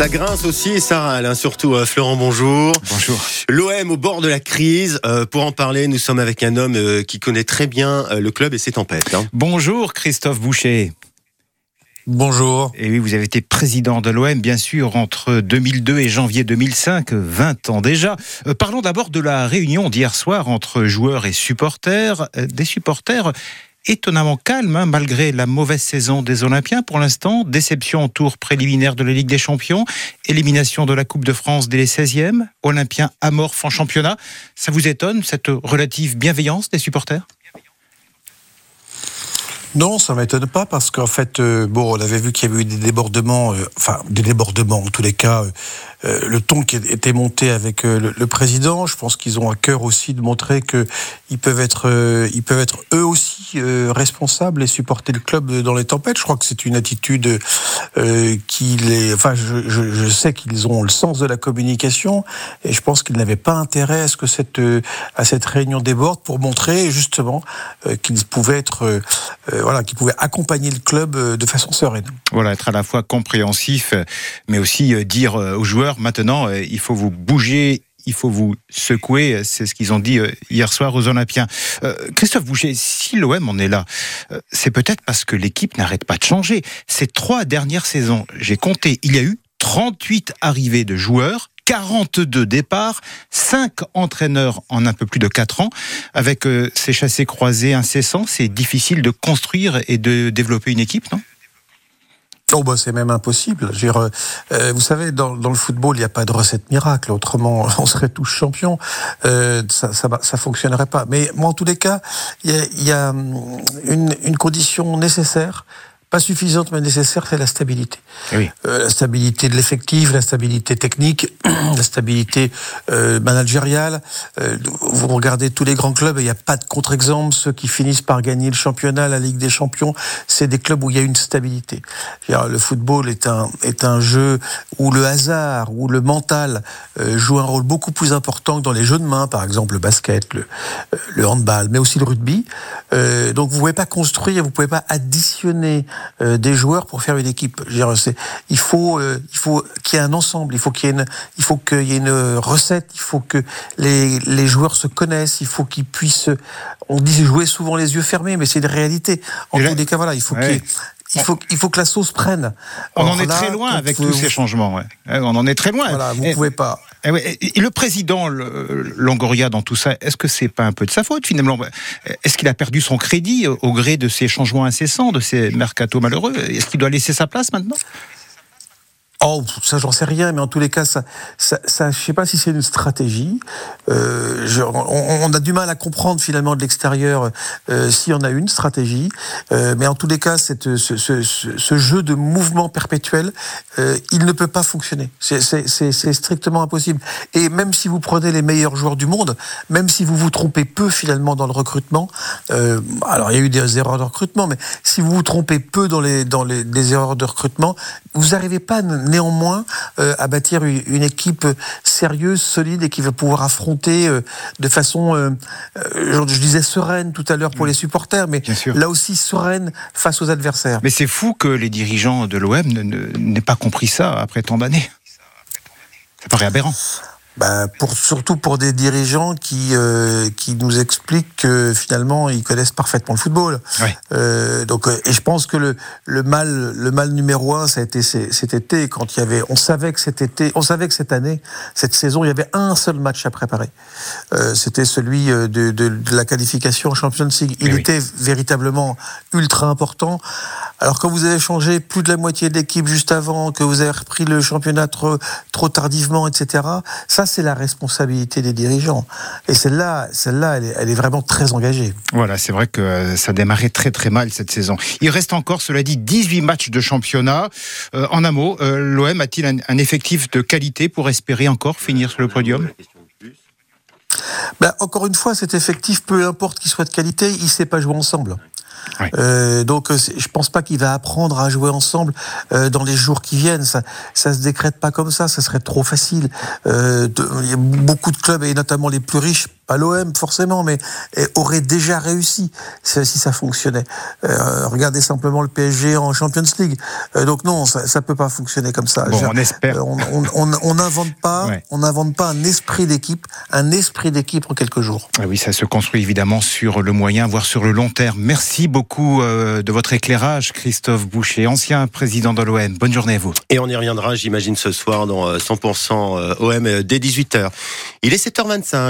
Ça grince aussi et ça râle, hein, surtout. Euh, Florent, bonjour. Bonjour. L'OM au bord de la crise. Euh, pour en parler, nous sommes avec un homme euh, qui connaît très bien le club et ses tempêtes. Hein. Bonjour Christophe Boucher. Bonjour. Et oui, vous avez été président de l'OM, bien sûr, entre 2002 et janvier 2005, 20 ans déjà. parlons d'abord de la réunion d'hier soir entre joueurs et supporters. des supporters étonnamment calme, hein, malgré la mauvaise saison des Olympiens pour l'instant. Déception au tour préliminaire de la Ligue des Champions, élimination de la Coupe de France dès les 16e, Olympiens amorphes en championnat. Ça vous étonne, cette relative bienveillance des supporters? Non, ça m'étonne pas parce qu'en fait, euh, bon, on avait vu qu'il y avait eu des débordements, euh, enfin des débordements en tous les cas, euh, le ton qui était monté avec le, président. Je pense qu'ils ont à cœur aussi de montrer que ils peuvent être, eux aussi responsables et supporter le club dans les tempêtes. Je crois que c'est une attitude qui les, enfin, je sais qu'ils ont le sens de la communication et je pense qu'ils n'avaient pas intérêt à ce que cette, à cette réunion déborde pour montrer justement qu'ils pouvaient être, voilà, qu'ils pouvaient accompagner le club de façon sereine. Voilà, être à la fois compréhensif, mais aussi dire aux joueurs maintenant, euh, il faut vous bouger il faut vous secouer, c'est ce qu'ils ont dit euh, hier soir aux Olympiens. Euh, Christophe Boucher, si l'OM en est là, c'est peut-être parce que l'équipe n'arrête pas de changer. Ces trois dernières saisons, j'ai compté, il y a eu 38 arrivées de joueurs, 42 départs, 5 entraîneurs en un peu plus de 4 ans. Avec ces chassés croisés incessants, c'est difficile de construire et de développer une équipe, non? Oh bah c'est même impossible. Euh, euh, vous savez, dans, le football, il n'y a pas de recette miracle. Autrement, on serait tous champions. Euh, ça, ça, fonctionnerait pas. Mais moi, en tous les cas, il y a, hum, une condition nécessaire pas suffisante mais nécessaire, c'est la stabilité. Oui. Euh, la stabilité de l'effectif, la stabilité technique, la stabilité euh, managériale. Euh, vous regardez tous les grands clubs, il n'y a pas de contre-exemple. Ceux qui finissent par gagner le championnat, la Ligue des Champions, c'est des clubs où il y a une stabilité. Le football est un, est un jeu où le hasard, où le mental euh, joue un rôle beaucoup plus important que dans les jeux de main, par exemple le basket, le, euh, le handball, mais aussi le rugby. Euh, donc vous ne pouvez pas construire, vous ne pouvez pas additionner euh, des joueurs pour faire une équipe. Je veux dire, il faut, euh, il faut qu'il y ait un ensemble, il faut qu'il y ait une, il faut qu'il y ait une recette, il faut que les, les joueurs se connaissent, il faut qu'ils puissent. On dit jouer souvent les yeux fermés, mais c'est une réalité. En tous les cas, voilà, il faut qu'il il faut, il faut que la sauce prenne. On en est très loin avec tous ces changements. Ouais. On en est très loin. Voilà, vous ne pouvez pas. Et, le président Longoria dans tout ça, est-ce que c'est pas un peu de sa faute finalement? Est-ce qu'il a perdu son crédit au gré de ces changements incessants, de ces mercato malheureux? Est-ce qu'il doit laisser sa place maintenant? Oh, ça, j'en sais rien, mais en tous les cas, ça, ça, ça je sais pas si c'est une stratégie. Euh, je, on, on, a du mal à comprendre finalement de l'extérieur euh, si on a une stratégie, euh, mais en tous les cas, cette, ce, ce, ce jeu de mouvement perpétuel, euh, il ne peut pas fonctionner. C'est strictement impossible. Et même si vous prenez les meilleurs joueurs du monde, même si vous vous trompez peu finalement dans le recrutement, euh, alors il y a eu des erreurs de recrutement, mais si vous vous trompez peu dans les dans les, les erreurs de recrutement, vous n'arrivez pas néanmoins euh, à bâtir une, équipe sérieuse, solide et qui va pouvoir affronter euh, de façon, euh, je disais sereine tout à l'heure pour mm. les supporters, mais là aussi sereine face aux adversaires. Mais c'est fou que les dirigeants de l'OM n'aient pas compris ça après tant d'années. Ça paraît aberrant bah, pour, surtout pour des dirigeants qui, euh, qui nous expliquent que finalement ils connaissent parfaitement le football. Euh, donc, euh, et je pense que le, le, mal, le mal numéro un, ça a été cet été quand il y avait, on savait que cet été, on savait que cette année, cette saison, il y avait un seul match à préparer. Euh, C'était celui euh, de, de, de, la qualification en Champions League. Il eh était véritablement ultra important. Alors quand vous avez changé plus de la moitié de l'équipe juste avant, que vous avez repris le championnat trop, trop tardivement, etc. Ça, c'est la responsabilité des dirigeants. Et celle-là, celle-là, elle, elle, est vraiment très engagée. Voilà, c'est vrai que euh, ça démarrait très très mal cette saison. Il reste encore, cela dit, 18 matchs de championnat. Euh, en un mot, euh, l'OM a-t-il un, un, effectif de qualité pour espérer encore finir sur le podium? Ben, Encore une fois, cet effectif, peu importe qu'il soit de qualité, il ne sait pas jouer ensemble. Euh, donc, euh, je pense pas qu'il va apprendre à jouer ensemble euh, dans les jours qui viennent. Ça, ça se décrète pas comme ça. Ça serait trop facile. Euh, de, il y a beaucoup de clubs et notamment les plus riches pas l'OM forcément, mais aurait déjà réussi si ça fonctionnait. Euh, regardez simplement le PSG en Champions League. Euh, donc non, ça, ça peut pas fonctionner comme ça. Bon, on espère. Euh, on n'invente pas, on n'invente pas un esprit d'équipe, un esprit d'équipe en quelques jours. Ah oui, ça se construit évidemment sur le moyen, voire sur le long terme. Merci beaucoup de votre éclairage, Christophe Boucher, ancien président de l'OM. Bonne journée à vous. Et on y reviendra, j'imagine, ce soir dans 100% OM dès 18h. Il est 7h25.